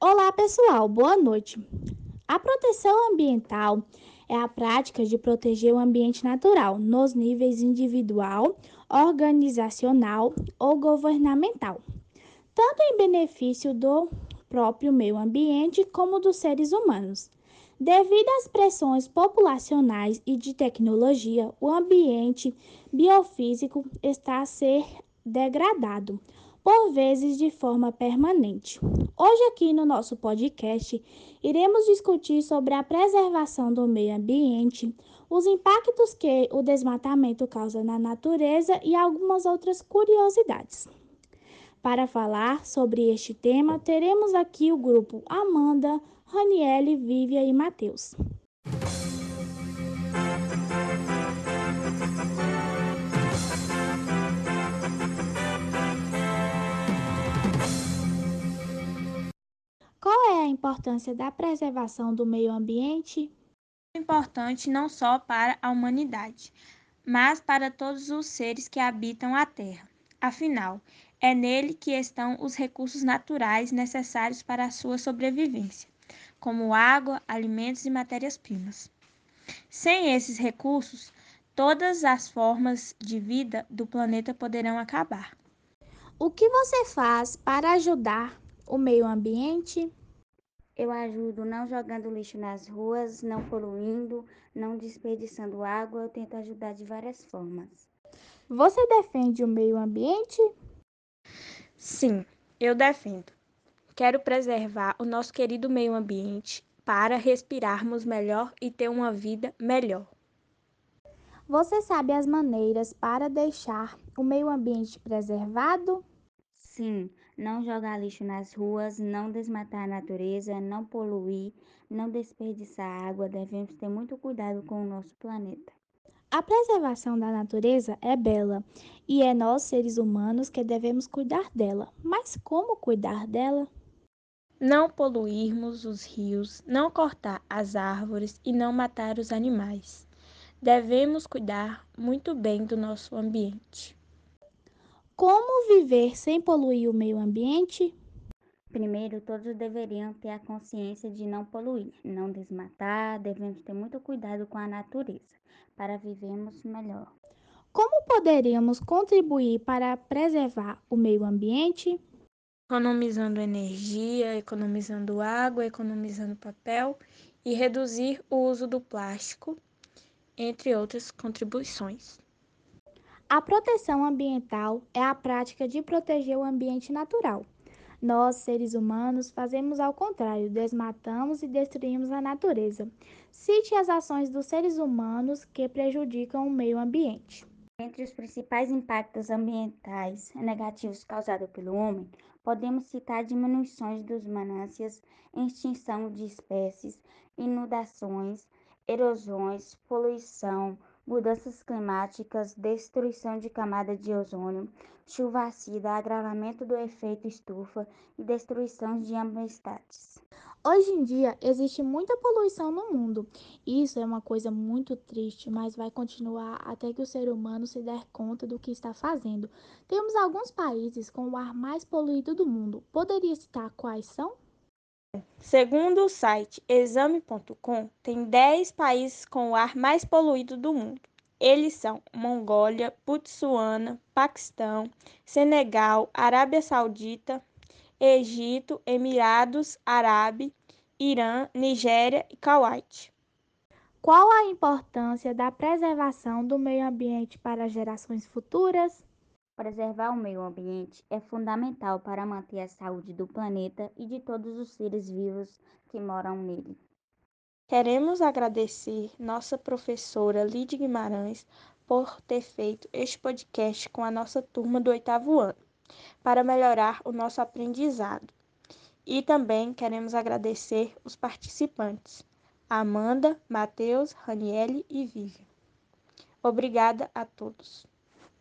Olá, pessoal, boa noite. A proteção ambiental é a prática de proteger o ambiente natural nos níveis individual, organizacional ou governamental, tanto em benefício do próprio meio ambiente como dos seres humanos. Devido às pressões populacionais e de tecnologia, o ambiente biofísico está a ser degradado, por vezes de forma permanente. Hoje, aqui no nosso podcast, iremos discutir sobre a preservação do meio ambiente, os impactos que o desmatamento causa na natureza e algumas outras curiosidades. Para falar sobre este tema, teremos aqui o grupo Amanda, Raniele, Vívia e Matheus. Importância da preservação do meio ambiente? Importante não só para a humanidade, mas para todos os seres que habitam a Terra. Afinal, é nele que estão os recursos naturais necessários para a sua sobrevivência como água, alimentos e matérias-primas. Sem esses recursos, todas as formas de vida do planeta poderão acabar. O que você faz para ajudar o meio ambiente? Eu ajudo não jogando lixo nas ruas, não poluindo, não desperdiçando água. Eu tento ajudar de várias formas. Você defende o meio ambiente? Sim, eu defendo. Quero preservar o nosso querido meio ambiente para respirarmos melhor e ter uma vida melhor. Você sabe as maneiras para deixar o meio ambiente preservado? Sim, não jogar lixo nas ruas, não desmatar a natureza, não poluir, não desperdiçar água. Devemos ter muito cuidado com o nosso planeta. A preservação da natureza é bela e é nós, seres humanos, que devemos cuidar dela. Mas como cuidar dela? não poluirmos os rios, não cortar as árvores e não matar os animais. Devemos cuidar muito bem do nosso ambiente. Como viver sem poluir o meio ambiente? Primeiro, todos deveriam ter a consciência de não poluir, não desmatar, devemos ter muito cuidado com a natureza para vivermos melhor. Como poderíamos contribuir para preservar o meio ambiente? economizando energia, economizando água, economizando papel e reduzir o uso do plástico, entre outras contribuições. A proteção ambiental é a prática de proteger o ambiente natural. Nós, seres humanos, fazemos ao contrário, desmatamos e destruímos a natureza. Cite as ações dos seres humanos que prejudicam o meio ambiente. Entre os principais impactos ambientais negativos causados pelo homem, podemos citar diminuições dos mananciais, extinção de espécies, inundações, erosões, poluição, mudanças climáticas, destruição de camada de ozônio, chuva ácida, agravamento do efeito estufa e destruição de habitats. Hoje em dia existe muita poluição no mundo. Isso é uma coisa muito triste, mas vai continuar até que o ser humano se der conta do que está fazendo. Temos alguns países com o ar mais poluído do mundo. Poderia citar quais são? Segundo o site exame.com, tem 10 países com o ar mais poluído do mundo. Eles são Mongólia, Botsuana, Paquistão, Senegal, Arábia Saudita, Egito, Emirados Árabes, Irã, Nigéria e Kuwait. Qual a importância da preservação do meio ambiente para gerações futuras? Preservar o meio ambiente é fundamental para manter a saúde do planeta e de todos os seres vivos que moram nele. Queremos agradecer nossa professora Lídia Guimarães por ter feito este podcast com a nossa turma do oitavo ano para melhorar o nosso aprendizado. E também queremos agradecer os participantes, Amanda, Matheus, Raniele e Vivian. Obrigada a todos.